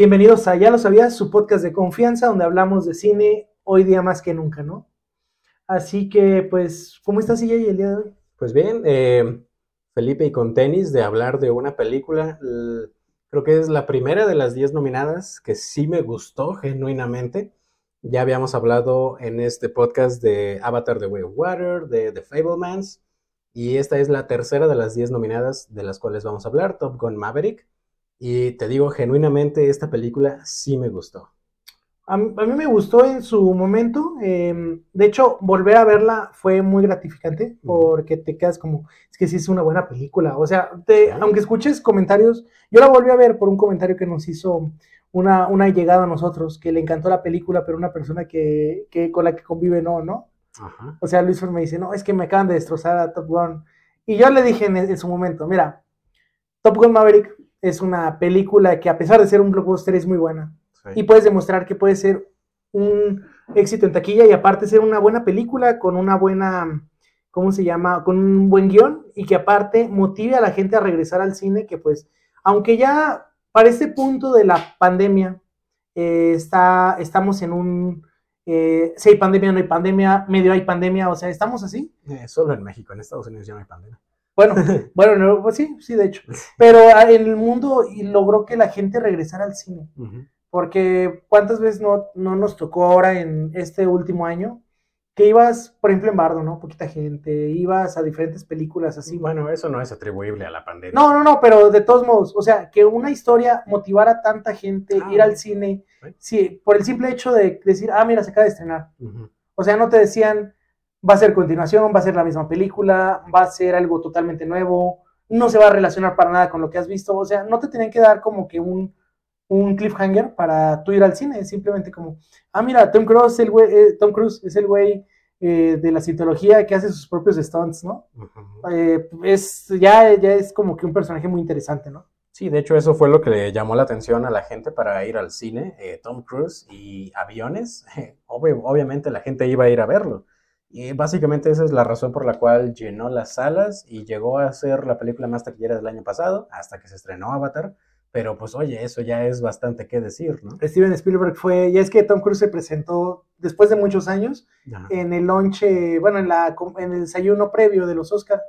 Bienvenidos a Ya lo sabías, su podcast de confianza donde hablamos de cine hoy día más que nunca, ¿no? Así que, pues, ¿cómo estás, y el día de hoy? Pues bien, eh, Felipe y con tenis de hablar de una película, creo que es la primera de las 10 nominadas que sí me gustó genuinamente. Ya habíamos hablado en este podcast de Avatar The Way of Water, de The Fablemans, y esta es la tercera de las 10 nominadas de las cuales vamos a hablar, Top Gun Maverick. Y te digo, genuinamente esta película sí me gustó. A, mí me gustó en su momento. Em, de hecho, volver a verla fue muy gratificante porque te quedas como, es que sí es una buena película. O sea, aunque escuches comentarios, yo la volví a ver por un comentario que nos hizo una, una llegada a nosotros, que le encantó la película, pero una persona que, que con la que convive no, ¿no? O sea, Luis me dice, no, es que me acaban de destrozar a Top Gun. Y yo le dije en su momento, mira, Top Gun Maverick es una película que a pesar de ser un blockbuster es muy buena. Y puedes demostrar que puede ser un éxito en taquilla y aparte ser una buena película con una buena, ¿cómo se llama? Con un buen guion y que aparte motive a la gente a regresar al cine, que pues, aunque ya para este punto de la pandemia, eh, está, estamos en un, eh, si hay pandemia, no hay pandemia, medio hay pandemia, o sea, estamos así. Eh, solo en México, en Estados Unidos ya no hay pandemia. Bueno, bueno, pues sí, sí, de hecho. Pero en el mundo logró que la gente regresara al cine. Porque cuántas veces no, no nos tocó ahora en este último año que ibas, por ejemplo, en Bardo, ¿no? Poquita gente, ibas a diferentes películas así. Bueno, eso no es atribuible a la pandemia. No, no, no, pero de todos modos, o sea, que una historia motivara a tanta gente ah, ir al cine, sí, por el simple hecho de decir, ah, mira, se acaba de estrenar. O sea, no te decían, va a ser continuación, va a ser la misma película, va a ser algo totalmente nuevo, no se va a relacionar para nada con lo que has visto, o sea, no te tienen que dar como que un, un cliffhanger para tú ir al cine, simplemente como, ah, mira, Tom Cruise, es el güey, eh, Tom Cruise es el güey eh, de la citología que hace sus propios stunts, ¿no? Eh, es, ya, ya es como que un personaje muy interesante, ¿no? Sí, de hecho eso fue lo que le llamó la atención a la gente para ir al cine, Tom Cruise y aviones, obviamente la gente iba a ir a verlo. Y básicamente esa es la razón por la cual llenó las salas y llegó a ser la película más taquillera del año pasado, hasta que se estrenó Avatar. Pero pues oye, eso ya es bastante que decir, ¿no? Steven Spielberg fue, y es que Tom Cruise se presentó después de muchos años en el lonche, bueno, en, la, en el desayuno previo de los Oscars.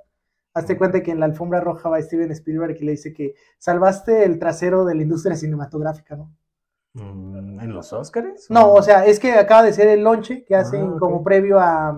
Hazte cuenta que en la alfombra roja va Steven Spielberg y le dice que salvaste el trasero de la industria cinematográfica, ¿no? Mm, ¿En los Oscars? No, o sea, es que acaba de ser el lonche que hacen ah, como previo a.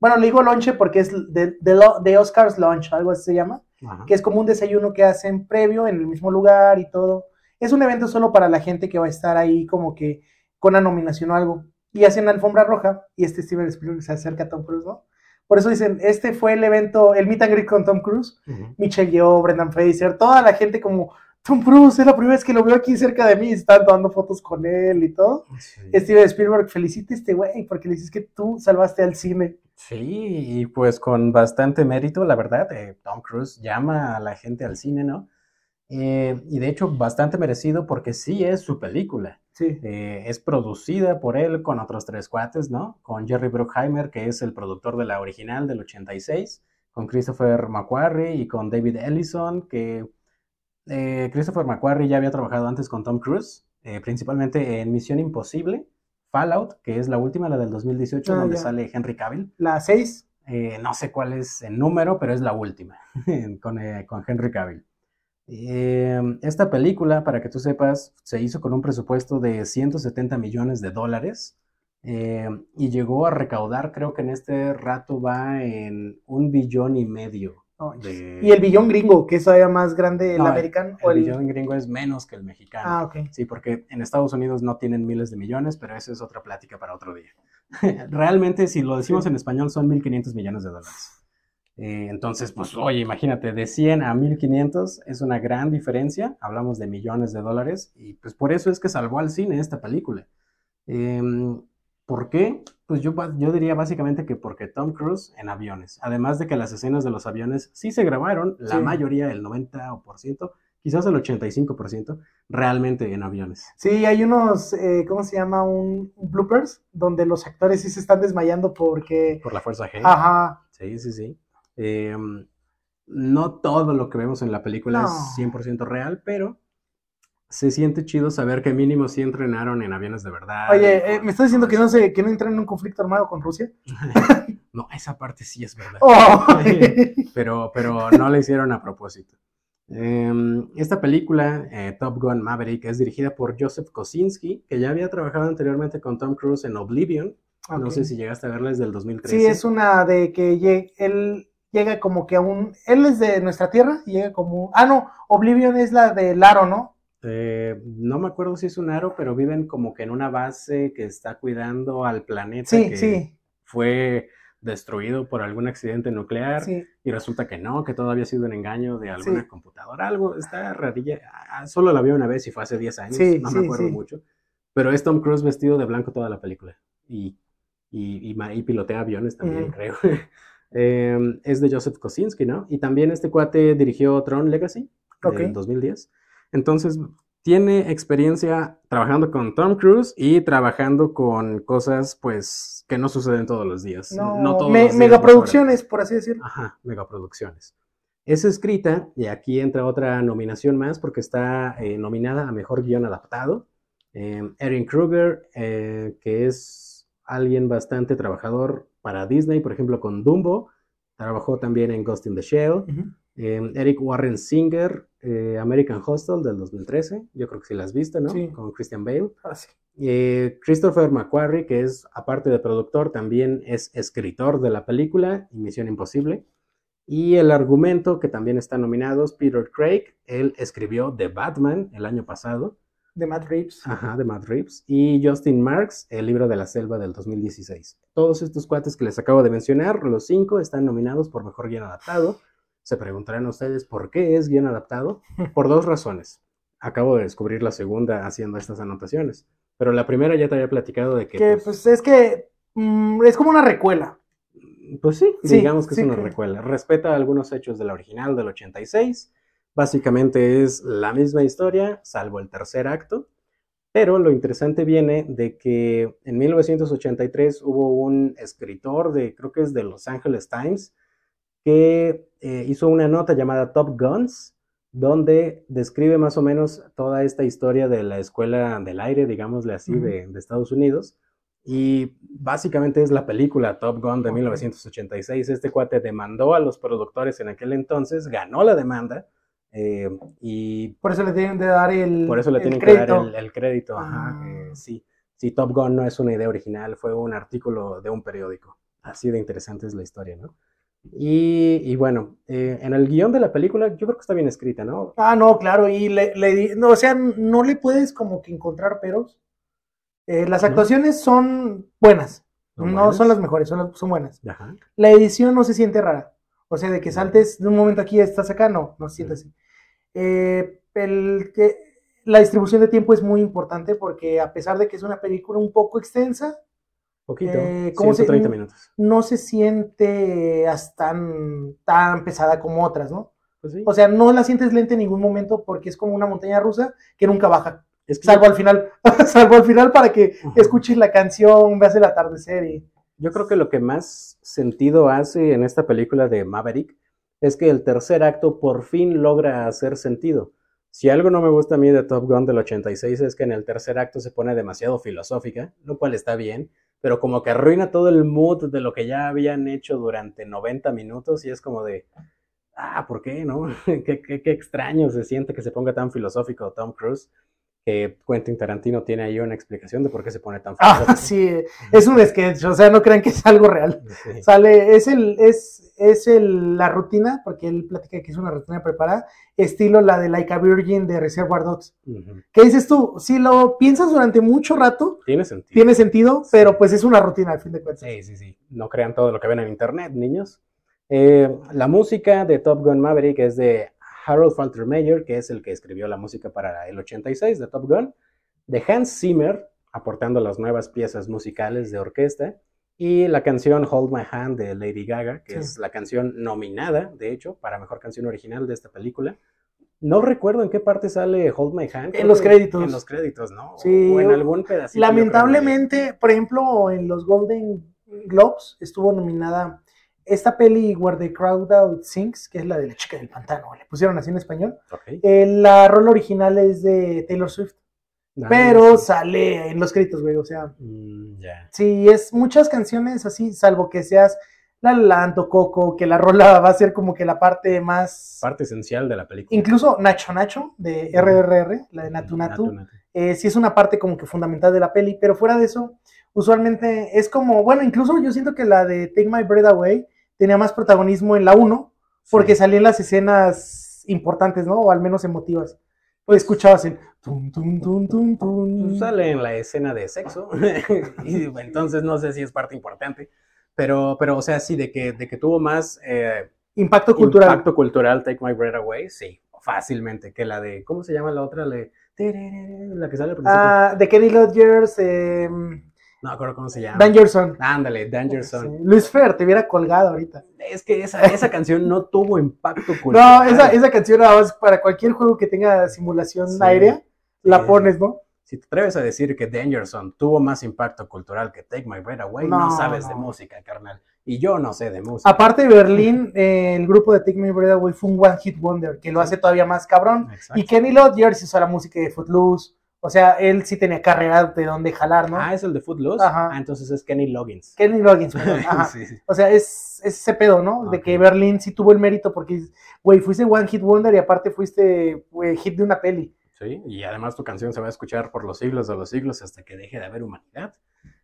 Bueno, le digo lonche porque es de, de, Oscars Lunch, algo así se llama, que es como un desayuno que hacen previo en el mismo lugar y todo. Es un evento solo para la gente que va a estar ahí como que con la nominación o algo. Y hacen la alfombra roja y este Steven Spielberg se acerca a Tom Cruise, ¿no? Por eso dicen, este fue el evento, el meet and greet con Tom Cruise, Michelle Yeoh, Brendan Fraser, toda la gente como Tom Cruise, es la primera vez que lo veo aquí cerca de mí, están tomando fotos con él y todo. Steven Spielberg, felicite a este güey, porque le dices que tú salvaste al cine. Sí, y pues con bastante mérito, la verdad, eh, Tom Cruise llama a la gente al cine, ¿no? Eh, y de hecho, bastante merecido porque sí es su película. Sí. Eh, es producida por él con otros tres cuates, ¿no? Con Jerry Bruckheimer, que es el productor de la original del 86, con Christopher McQuarrie y con David Ellison, que eh, Christopher McQuarrie ya había trabajado antes con Tom Cruise, eh, principalmente en Misión Imposible, Fallout, que es la última, la del 2018, ah, donde sale Henry Cavill. ¿La 6? Eh, no sé cuál es el número, pero es la última, con, con, Henry Cavill. esta película, para que tú sepas, se hizo con un presupuesto de 170 millones de dólares y llegó a recaudar, creo que en este rato va en un billón y medio ¿Y el billón gringo, que es todavía más grande el americano? El, el, billón gringo es menos que el mexicano. Ah, ok. Sí, porque en Estados Unidos no tienen miles de millones, pero eso es otra plática para otro día. Realmente, si lo decimos en español, son 1.500 millones de dólares. Eh, entonces, pues, oye, imagínate, de 100 a 1.500 es una gran diferencia. Hablamos de millones de dólares y pues por eso es que salvó al cine esta película. Eh, ¿Por qué? Pues yo, yo diría básicamente que porque Tom Cruise en aviones. Además de que las escenas de los aviones sí se grabaron, la mayoría, el 90%, quizás el 85%, realmente en aviones. Sí, hay unos, eh, ¿cómo se llama? Un, bloopers, donde los actores sí se están desmayando porque... Por la fuerza G. Ajá. Sí, sí, sí. Em, no todo lo que vemos en la película es 100% real, pero se siente chido saber que mínimo sí entrenaron en aviones de verdad. Oye, eh, ¿me estás diciendo que no, se, que no entran en un conflicto armado con Rusia? no, esa parte sí es verdad. Oh. pero, pero no la hicieron a propósito. Em, esta película, eh, Top Gun Maverick, es dirigida por Joseph Kosinski, que ya había trabajado anteriormente con Tom Cruise en Oblivion. No sé si llegaste a verla, es del 2013. Sí, es una de que él llega como que a un... Él es de nuestra tierra y llega como... Ah, no, Oblivion es la de Laro, ¿no? Eh, no me acuerdo si es un aro, pero viven como que en una base que está cuidando al planeta Sí, que sí, fue destruido por algún accidente nuclear sí. y resulta que no, que todo había sido un engaño de alguna Sí. computadora, algo, está rarilla. Ah, Solo la vi una vez y fue hace 10 años, Sí, no me acuerdo mucho. Pero es Tom Cruise vestido de blanco toda la película y, y, y ma- y pilotea aviones también, creo. Eh, es de Joseph Kosinski, ¿no? Y también este cuate dirigió Tron Legacy Ok. del 2010. Entonces, tiene experiencia trabajando con Tom Cruise y trabajando con cosas, pues, que no suceden todos los días. No, todos me- los días megaproducciones, por así decirlo. Ajá, megaproducciones. Es escrita, y aquí entra otra nominación más, porque está eh, nominada a Mejor Guión Adaptado. Eh, Erin Kruger, eh, que es alguien bastante trabajador para Disney, por ejemplo, con Dumbo. Trabajó también en Ghost in the Shell. Ujú. Eh, Eric Warren Singer, eh, American Hostel del 2013. Yo creo que sí la has visto, ¿no? Sí. Con Christian Bale. Ah, sí. Eh, Christopher McQuarrie, que es, aparte de productor, también es escritor de la película Misión Imposible. Y el argumento, que también está nominado, es Peter Craig. Él escribió The Batman el año pasado, De Matt Reeves. ajá, de Matt Reeves. Y Justin Marks, el libro de la selva del 2016. Todos estos cuates que les acabo de mencionar, los cinco, están nominados por Mejor Guión Adaptado. Se preguntarán ustedes por qué es guion adaptado. Por dos razones. Acabo de descubrir la segunda haciendo estas anotaciones. Pero la primera ya te había platicado de que, Que pues, pues es que mm, es como una recuela. pues sí, Sí, digamos que sí es una que- recuela. Respeta algunos hechos de la original del 86. Básicamente es la misma historia, salvo el tercer acto. Pero lo interesante viene de que en 1983 hubo un escritor de, creo que es de Los Angeles Times, que eh, hizo una nota llamada Top Guns, donde describe más o menos toda esta historia de la escuela del aire, digámosle así, de, de Estados Unidos. Y básicamente es la película Top Gun de Ok. 1986. Este cuate demandó a los productores en aquel entonces, ganó la demanda eh, y Por eso le tienen de dar el, por eso le tienen que crédito. dar el, el crédito. Ajá, Ah. eh, sí. sí, Top Gun no es una idea original, fue un artículo de un periódico. Así de interesante es la historia, ¿no? Y, y bueno, eh, en el guion de la película yo creo que está bien escrita, ¿no? Ah, no, claro, y le, le no, o sea, no le puedes como que encontrar peros. Eh, las No. actuaciones son buenas, ¿Son no buenas? son las mejores, son, son buenas. Ajá. La edición no se siente rara, o sea, de que No. saltes de un momento aquí estás acá, no, no se siente así. Eh, el que, la distribución de tiempo es muy importante porque a pesar de que es una película un poco extensa, Poquito, Eh, ¿cómo se- 130 minutos. no se siente tan, tan pesada como otras, ¿no? Pues sí. O sea, no la sientes lenta en ningún momento porque es como una montaña rusa que nunca baja. es que Salvo al final, salvo al final para que escuches la canción, veas el atardecer y... Yo creo que lo que más sentido hace en esta película de Maverick es que el tercer acto por fin logra hacer sentido. Si algo no me gusta a mí de Top Gun del 86 es que en el tercer acto se pone demasiado filosófica, lo cual está bien, pero como que arruina todo el mood de lo que ya habían hecho durante 90 minutos y es como de, ah, ¿por qué, no? qué, qué- qué extraño se siente que se ponga tan filosófico Tom Cruise, que Quentin Tarantino tiene ahí una explicación de por qué se pone tan filosófico. Ah, sí, es un sketch, o sea, no crean que es algo real. Sí. Sale, es el, es, es el, la rutina, porque él platica que es una rutina preparada, estilo la de Like a Virgin de Reservoir Dogs. ¿Qué dices tú? Si lo piensas durante mucho rato, Tiene sentido. tiene sentido, Sí. pero pues es una rutina al fin de cuentas. Sí, sí, sí. No crean todo lo que ven en internet, niños. Eh, la música de Top Gun Maverick es de Harold Faltermeyer, que es el que escribió la música para el 86 de Top Gun, de Hans Zimmer, aportando las nuevas piezas musicales de orquesta, y la canción Hold My Hand de Lady Gaga, que Sí. es la canción nominada, de hecho, para mejor canción original de esta película. No recuerdo en qué parte sale Hold My Hand. creo los créditos. En los créditos, ¿no? Sí, O en algún pedacito. Lamentablemente, por ejemplo, en los Golden Globes estuvo nominada esta peli Where the Crowd Out Sings, que es la de la chica del pantano, le pusieron así en español. Eh, la rola original es de Taylor Swift, Ah, pero sale en los créditos, güey. O sea, Mm, sí, es muchas canciones así, salvo que seas La La Land o Coco, que la rola va a ser como que la parte más. Parte esencial de la película. Incluso Nacho Nacho de RRR, la de Natu Natu, Natu. eh, sí es una parte como que fundamental de la peli, pero fuera de eso, usualmente es como, bueno, incluso yo siento que la de Take My Breath Away tenía más protagonismo en la 1, porque Sí. salían las escenas importantes, ¿no? O al menos emotivas. Pues escuchabas el tum, tum, tum, tum, tum. Pues sale en la escena de sexo. y entonces no sé si es parte importante. Pero, pero o sea, sí, de que, de que tuvo más eh, Impacto cultural. impacto cultural Take My Breath Away, sí, fácilmente. Que la de, ¿cómo se llama la otra? La, de- la que sale al principio. Ah, de Kenny Rogers, eh, no acuerdo cómo se llama. Dangerson. Ándale, Danger Zone. Sí, Luis Fer, te hubiera colgado ahorita. Es que esa, esa canción no tuvo impacto cultural. No, esa, esa canción nada más para cualquier juego que tenga simulación Sí. aérea, la pones, ¿no? Si te atreves a decir que Danger Zone tuvo más impacto cultural que Take My Breath Away, no, No, sabes de música, carnal. Y yo no sé de música. Aparte de Berlín, eh, el grupo de Take Me Breath Away fue un One Hit Wonder, que lo hace todavía más cabrón. Exacto. Y Kenny Rogers hizo la música de Footloose. O sea, él sí tenía carrera de donde jalar, ¿no? Ah, es el de Footloose. Ajá. Ah, entonces es Kenny Loggins. Kenny Loggins, perdón. Ajá. Sí, sí. O sea, es, es ese pedo, ¿no? De que Berlín sí tuvo el mérito porque, güey, fuiste One Hit Wonder y aparte fuiste güey, hit de una peli. Sí, y además tu canción se va a escuchar por los siglos de los siglos hasta que deje de haber humanidad.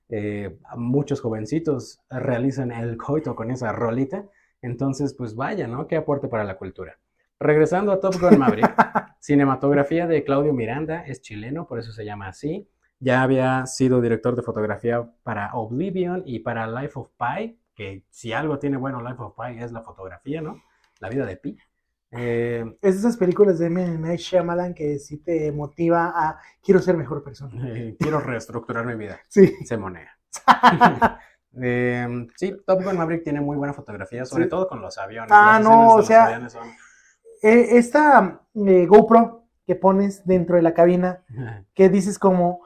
Eh, muchos jovencitos realizan el coito con esa rolita. Entonces, pues vaya, ¿no? Qué aporte para la cultura. Regresando a Top Gun Maverick, cinematografía de Claudio Miranda, es chileno, por eso se llama así. Ya había sido director de fotografía para Oblivion y para Life of Pi, que si algo tiene bueno Life of Pi es la fotografía, ¿no? La vida de Pi. Eh, Es esas películas de M. Night Shyamalan que sí te motiva a quiero ser mejor persona. eh, quiero reestructurar mi vida. Sí. se monea. Eh, sí, Top Gun Maverick tiene muy buena fotografía, sobre Sí. todo con los aviones. Ah, no, o los sea, aviones son- Eh, esta eh, GoPro que pones dentro de la cabina, que dices como,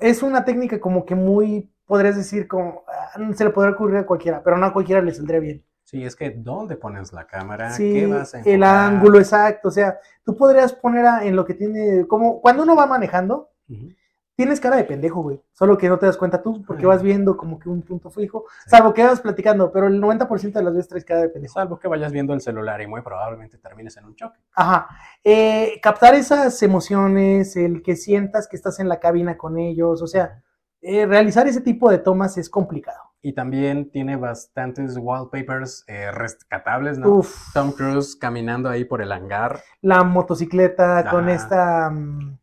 es una técnica como que muy, podrías decir como, ah, se le podría ocurrir a cualquiera, pero no a cualquiera le saldría bien. Sí, es que ¿dónde pones la cámara? Sí, ¿Qué vas a el ángulo exacto, o sea, tú podrías poner a- en lo que tiene, como cuando uno va manejando, Ujú. Tienes cara de pendejo, güey, solo que no te das cuenta tú, porque vas viendo como que un punto fijo, salvo que vas platicando, pero el 90% de las veces traes cara de pendejo. Salvo que vayas viendo el celular y muy probablemente termines en un choque. Ajá. Eh, captar esas emociones, el que sientas que estás en la cabina con ellos, o sea, eh, realizar ese tipo de tomas es complicado. Y también tiene bastantes wallpapers eh, rescatables, ¿no? Uf, Tom Cruise caminando ahí por el hangar. la motocicleta con esta, mm,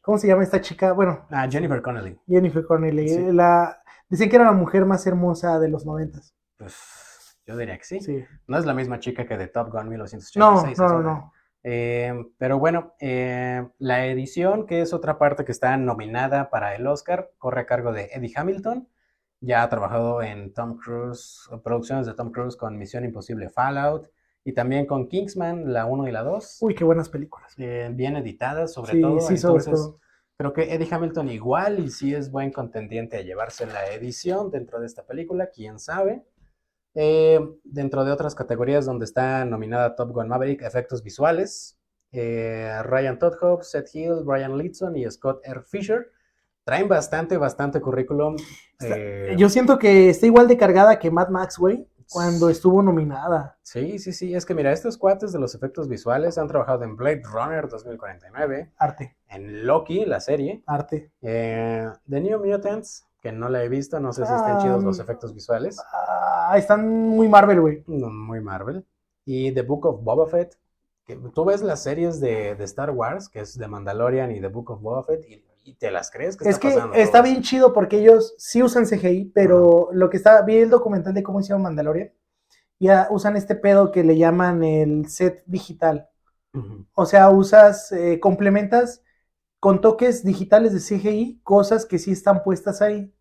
¿cómo se llama esta chica? Bueno, Ah, Jennifer Connelly. Jennifer Connelly. Sí. eh, La, dicen que era la mujer más hermosa de los noventas. Pues yo diría que sí. Sí. No es la misma chica que de Top Gun No, 1986. no, no, otra. no. Eh, pero bueno, eh, la edición, que es otra parte que está nominada para el Oscar, corre a cargo de Eddie Hamilton. Ya ha trabajado en Tom Cruise, producciones de Tom Cruise con Misión Imposible Fallout y también con Kingsman, la 1 y la 2. Uy, qué buenas películas. eh, bien editadas, sobre Sí, todo. sí, sobre Entonces, todo. creo que Eddie Hamilton igual y sí es buen contendiente a llevarse la edición dentro de esta película, quién sabe. Eh, dentro de otras categorías donde está nominada Top Gun Maverick, efectos visuales, eh, Ryan Todd Seth Hill, Brian Leeson y Scott R. Fisher traen bastante, bastante currículum. Está- eh, Yo siento que está igual de cargada que Mad Max, güey, cuando estuvo nominada. Sí, sí, sí, es que mira, estos cuates de los efectos visuales han trabajado en Blade Runner 2049, Arte, en Loki, la serie, arte. Eh, The New Mutants, que no la he visto, no sé si están Ah, chidos los mm. efectos visuales. Ah, están muy Marvel, güey. No, muy Marvel. Y The Book of Boba Fett, que tú ves las series de, de Star Wars, que es The Mandalorian y The Book of Boba Fett, y, y te las crees que Es está que pasando está todo bien chido porque ellos sí usan CGI, pero lo que está, vi el documental de cómo hicieron Mandalorian, ya usan este pedo que le llaman el set digital. O sea, usas, eh, complementas con toques digitales de CGI, cosas que sí están puestas ahí.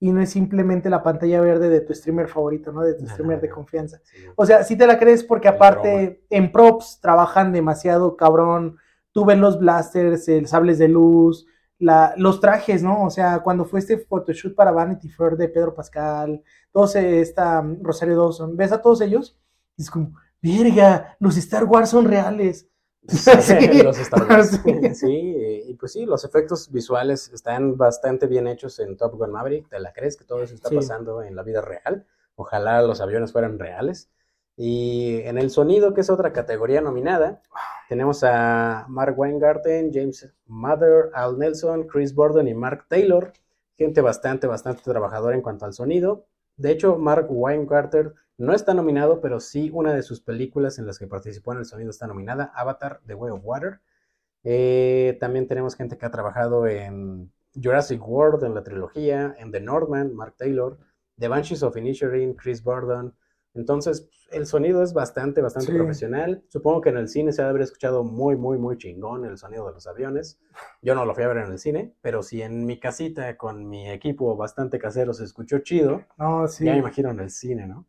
Y no es simplemente la pantalla verde de tu streamer favorito, ¿no? De tu streamer de confianza. Sí. O sea, sí te la crees porque aparte en props trabajan demasiado cabrón. Tú ves los blasters, el sables de luz, la, los trajes, ¿no? O sea, cuando fue este photoshoot para Vanity Fair de Pedro Pascal, todos eh, esta mm, Rosario Dawson, ves a todos ellos y es como, verga, los Star Wars son reales. Sí, los Star Wars. Sí. Sí, y pues sí, los efectos visuales están bastante bien hechos en Top Gun Maverick. ¿Te la crees que todo eso está pasando en la vida real? Ojalá los aviones fueran reales. Y en el sonido, que es otra categoría nominada, tenemos a Mark Weingarten, James Mather, Al Nelson, Chris Borden y Mark Taylor. Gente bastante, bastante trabajadora en cuanto al sonido. De hecho, Mark Weingarten no está nominado, pero sí una de sus películas en las que participó en el sonido está nominada, Avatar, The Way of Water. Eh, también tenemos gente que ha trabajado en Jurassic World, en la trilogía, en The Northman, Mark Taylor, The Banshees of Inisherin, Chris Borden. Entonces, el sonido es bastante, bastante Sí. profesional. Supongo que en el cine se ha de haber escuchado muy, muy, muy chingón el sonido de los aviones. Yo no lo fui a ver en el cine, pero si en mi casita con mi equipo bastante casero se escuchó chido, No, sí. ya me imagino en el cine, ¿no?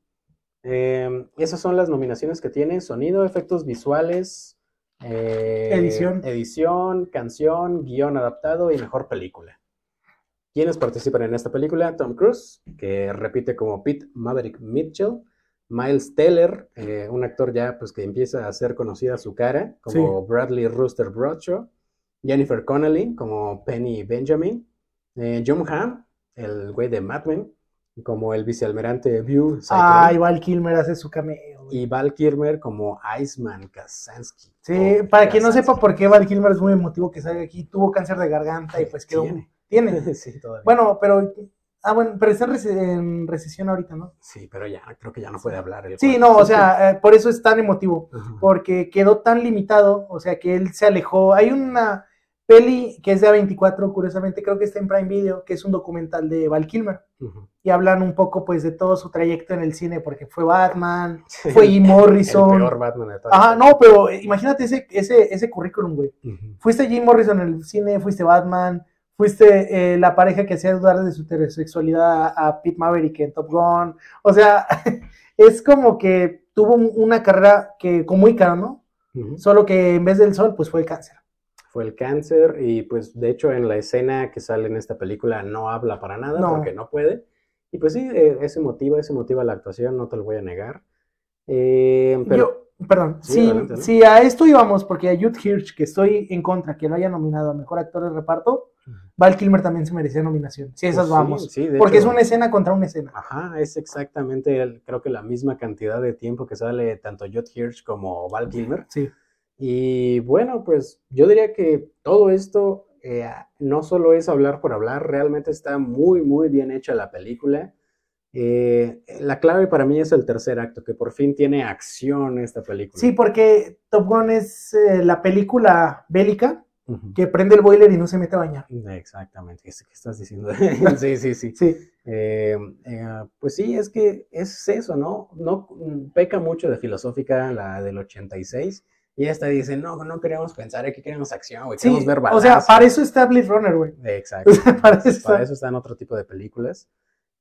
Eh, esas son las nominaciones que tiene: sonido, efectos visuales, eh, Edición. edición, canción, guion adaptado y mejor película. ¿Quiénes participan en esta película? Tom Cruise, que repite como Pete Maverick Mitchell. Miles Teller, eh, un actor ya pues que empieza a ser conocida su cara, como Bradley Rooster Bradshaw. Jennifer Connelly, como Penny Benjamin. Eh, John Hamm, el güey de Mad Men, como el vicealmirante View Ay, Val Kilmer hace su cameo. güey. y Val Kilmer como Iceman Kazansky. Sí, o para quien no sepa por qué Val Kilmer es muy emotivo que salga aquí, tuvo cáncer de garganta y pues quedó. Tiene. Tiene. sí, todavía. Bueno, pero. Ah, bueno, pero está en, rece- en recesión ahorita, ¿no? Sí, pero ya, creo que ya no puede hablar. el Sí, no, o sea, eh, por eso es tan emotivo. Porque quedó tan limitado, o sea, que él se alejó. Hay una peli que es de A24, curiosamente, creo que está en Prime Video, que es un documental de Val Kilmer. Y hablan un poco, pues, de todo su trayecto en el cine, porque fue Batman, fue Jim Morrison. El peor Batman de toda Ajá, no, pero imagínate ese, ese, ese currículum, güey. Fuiste Jim Morrison en el cine, fuiste Batman, fuiste eh, la pareja que hacía dudar de su heterosexualidad a, a Pete Maverick en Top Gun. O sea, es como que tuvo un- una carrera que como Ícaro, ¿no? Solo que en vez del sol, pues fue el cáncer. Fue el cáncer y pues de hecho en la escena que sale en esta película no habla para nada No. porque no puede. Y pues sí, eh, eso motiva, eso motiva la actuación, no te lo voy a negar. Eh, pero Yo, perdón, Sí, si, adelante, ¿no? si a esto íbamos, porque a Jude Hirsch, que estoy en contra, que lo haya nominado a Mejor Actor de Reparto, Val Kilmer también se merecía nominación. Si esas Pues sí, vamos. sí, porque hecho- es una escena contra una escena. Ajá, es exactamente el- creo que la misma cantidad de tiempo que sale tanto Judd Hirsch como Val Kilmer. Sí. Y bueno, pues yo diría que todo esto eh, no solo es hablar por hablar, realmente está muy, muy bien hecha la película. Eh, la clave para mí es el tercer acto, que por fin tiene acción esta película. Sí, porque Top Gun es eh, la película bélica que prende el boiler y no se mete a bañar. Exactamente, ¿qué estás diciendo? sí, sí, sí. Sí, Eh, pues sí, es que es eso, ¿no? No peca mucho de filosófica la del 86 y esta dice, no, no queremos pensar, aquí queremos acción, güey, sí. queremos ver O sea, balazos". para eso está Blade Runner, güey. Exacto. para eso está. Para eso están otro tipo de películas.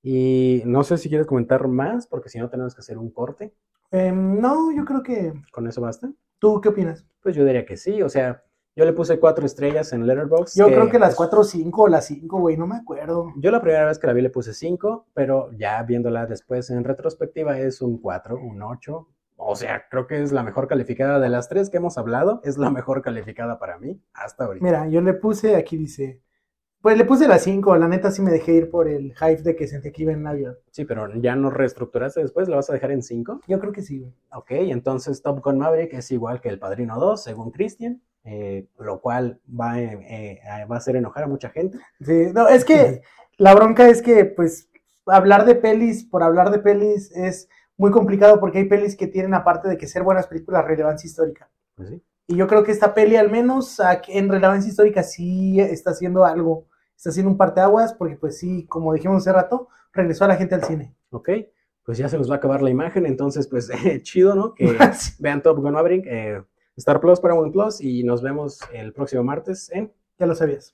Y no sé si quieres comentar más, porque si no tenemos que hacer un corte. Em, no, yo creo que. ¿Con eso basta? ¿Tú qué opinas? Pues yo diría que sí. O sea, yo le puse cuatro estrellas en Letterboxd. Yo creo que las es- 4 o 5 o las 5, güey, no me acuerdo. Yo la primera vez que la vi le puse 5, pero ya viéndola después en retrospectiva es un 4, un 8. O sea, creo que es la mejor calificada de las tres que hemos hablado. Es la mejor calificada para mí hasta ahorita. Mira, yo le puse, aquí dice. Pues le puse las 5, la neta sí me dejé ir por el hype de que sentí que iba en avión. Sí, pero ya no reestructuraste después, ¿la vas a dejar en 5? Yo creo que sí, güey. Ok, entonces Top Gun Maverick es igual que El Padrino 2, según Christian, eh, lo cual va, eh, eh, va a hacer enojar a mucha gente. Sí, no, es que la bronca es que, pues, hablar de pelis por hablar de pelis es muy complicado porque hay pelis que tienen, aparte de que ser buenas películas, relevancia histórica. Pues sí. Y yo creo que esta peli, al menos en relevancia histórica, sí está haciendo algo. Está haciendo un parteaguas porque, pues sí, como dijimos hace rato, regresó a la gente al cine. Ok, pues ya se nos va a acabar la imagen, entonces pues chido, ¿no? Que vean Top Gun Maverick, eh, Star Plus, Paramount Plus y nos vemos el próximo martes en ya lo sabías.